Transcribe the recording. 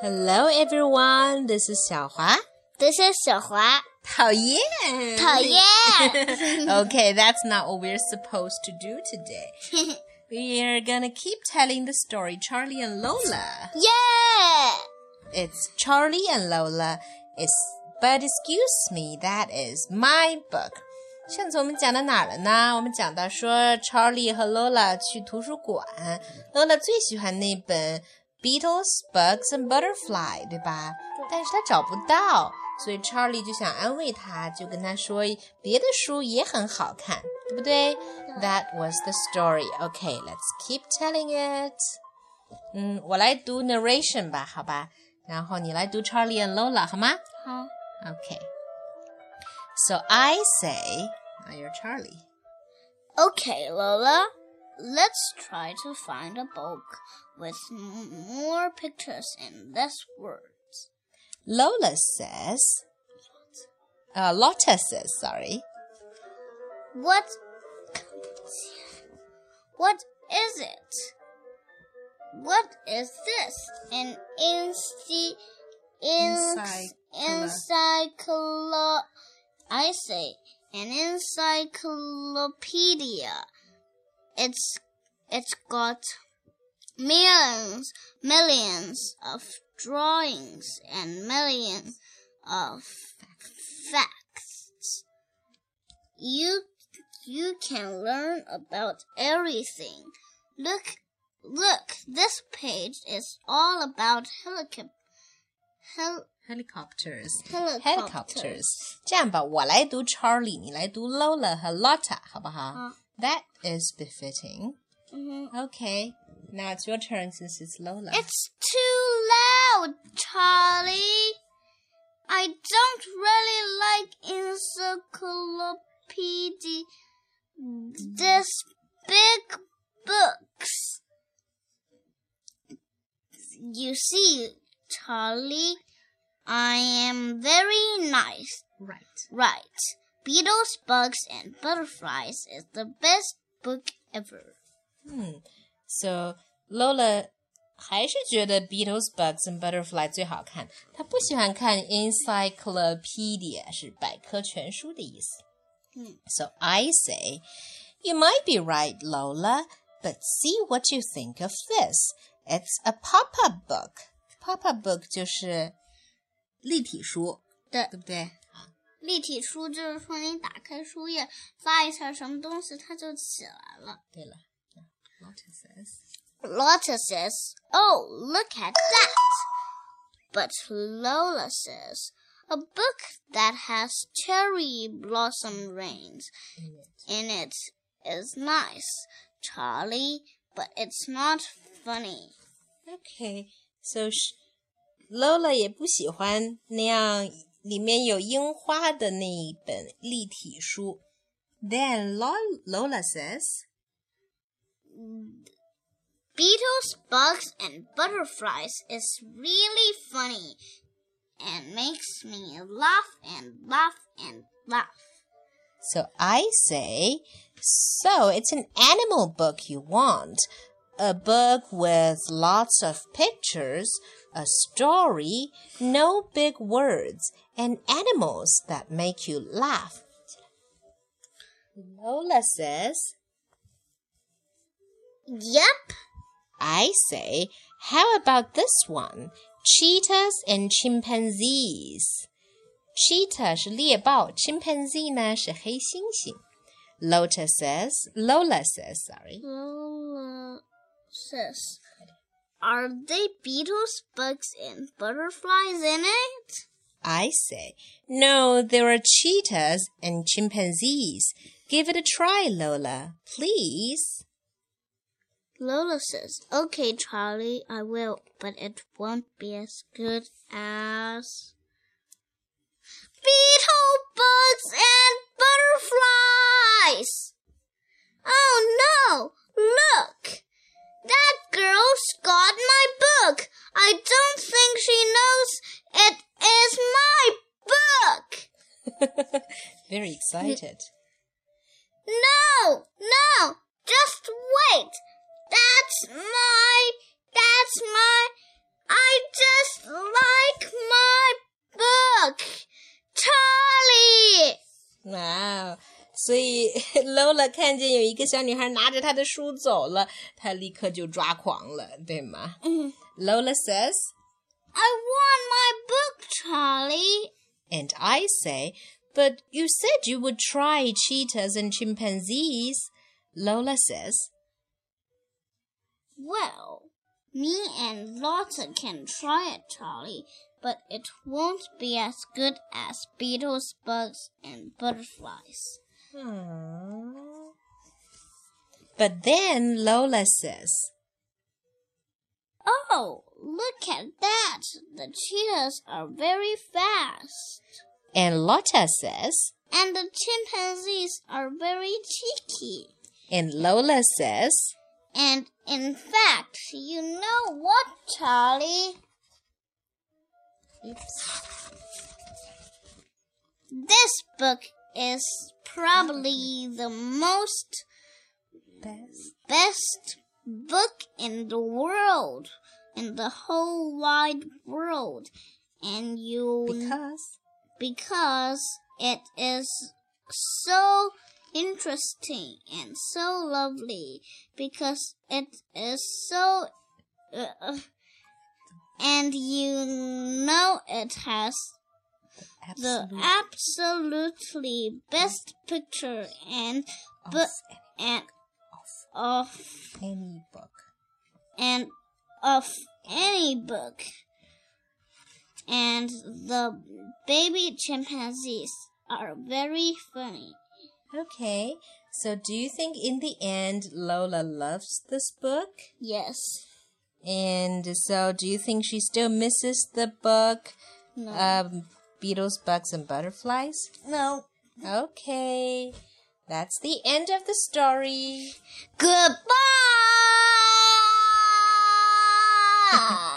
Hello everyone, this is 小华。 This is 小华，讨厌，讨厌。 okay, that's not what we're supposed to do today. We're gonna keep telling the story Charlie and Lola. yeah. It's Charlie and Lola. It's but excuse me, that is my book. 上次我们讲到哪儿了呢？我们讲到说，Charlie 和 Lola 去图书馆，Lola 最喜欢那本 Beetles, Bugs and Butterfly，对吧？但是他找不到，所以 Charlie 就想安慰他，就跟他说别的书也很好看，对不对？That was the story. Okay, let's keep telling it. 嗯，我来读 narration 吧，好吧？然后你来读 Charlie and Lola 好吗好。 ？Okay. So I say, now you're Charlie. Okay, Lola. Let's try to find a book with more pictures and less words. Lola says, uh, Lotta says, sorry. What? What is it? What is this? An ency, enc- encyclo, I say, an encyclopedia It's, it's got millions, millions of drawings and millions of facts. You you can learn about everything. Look, look, this page is all about helicop hel Helicopters. helicopters. Helicopters. 这样吧，我来读 Charlie，你来读 Lola 和 Lotta，好不好、好 That is befitting. Mhm. Okay, now it's your turn since it's Lola. It's too loud, Charlie. I don't really like encyclopedia. This big books. You see, Charlie, I am very nice. right. Right. Beetles, bugs, and butterflies is the best book ever. Hmm. So Lola 还是觉得 Beetles, Bugs and Butterfly 最好看，她不喜欢看 Encyclopedia，是百科全书的意思。嗯 So I say, you might be right, Lola, but see what you think of this. It's a pop-up book. Pop-up book 就是立体书，对对不对？ 立体书就是说你打开书页，发一下什么东西，它就起来了。对了，Lotta says. Lotta says, "Oh, look at that!" But Lola says, "A book that has cherry blossom rains in it is nice, Charlie, but it's not funny." Okay, so sh- Lola 也不喜欢那样 里面有樱花的那一本立体书。Then Lo- Lola says, Beetles, bugs, and butterflies is really funny and makes me laugh and laugh and laugh. so I say, so it's an animal book you want. A book with lots of pictures, a story, no big words, and animals that make you laugh. Lola says, Yep, I say, how about this one? Cheetahs and chimpanzees. Cheetah 是猎豹，chimpanzee 呢是黑猩猩。Lola says, Lola says, sorry. Lola says, Are they beetles, bugs, and butterflies in it? I say, no, there are cheetahs and chimpanzees. Give it a try, Lola, please. Lola says, Okay, Charlie, I will, but it won't be as good as. Beetle, bugs, and butterflies! Oh no! Look! That girl's got my book. I don't think she knows it is my book. Very excited. No, no, just wait. That's my, that's my, I just like my book. Charlie! Wow. 所以 Lola 看见有一个小女孩拿着她的书走了，她立刻就抓狂了，对吗、嗯 Lola says, I want my book, Charlie. and I say, but you said you would try cheetahs and chimpanzees. Lola says, Well, me and Lotta can try it, Charlie, but it won't be as good as beetles, bugs, and butterflies. Aww. But then Lola says, Oh, look at that! The cheetahs are very fast. and Lotta says, And the chimpanzees are very cheeky. and Lola says, And in fact, you know what, Charlie? This book is probably the most best. best book in the world, in the whole wide world. And you Because because it is so interesting and so lovely because it is so uh, and you know it has the absolutely best picture and book and of any book. and of any book. And the baby chimpanzees are very funny. Okay, so do you think in the end Lola loves this book? Yes. And so do you think she still misses the book, No. um, beetles, bugs, and butterflies? No. Okay. That's the end of the story. Goodbye!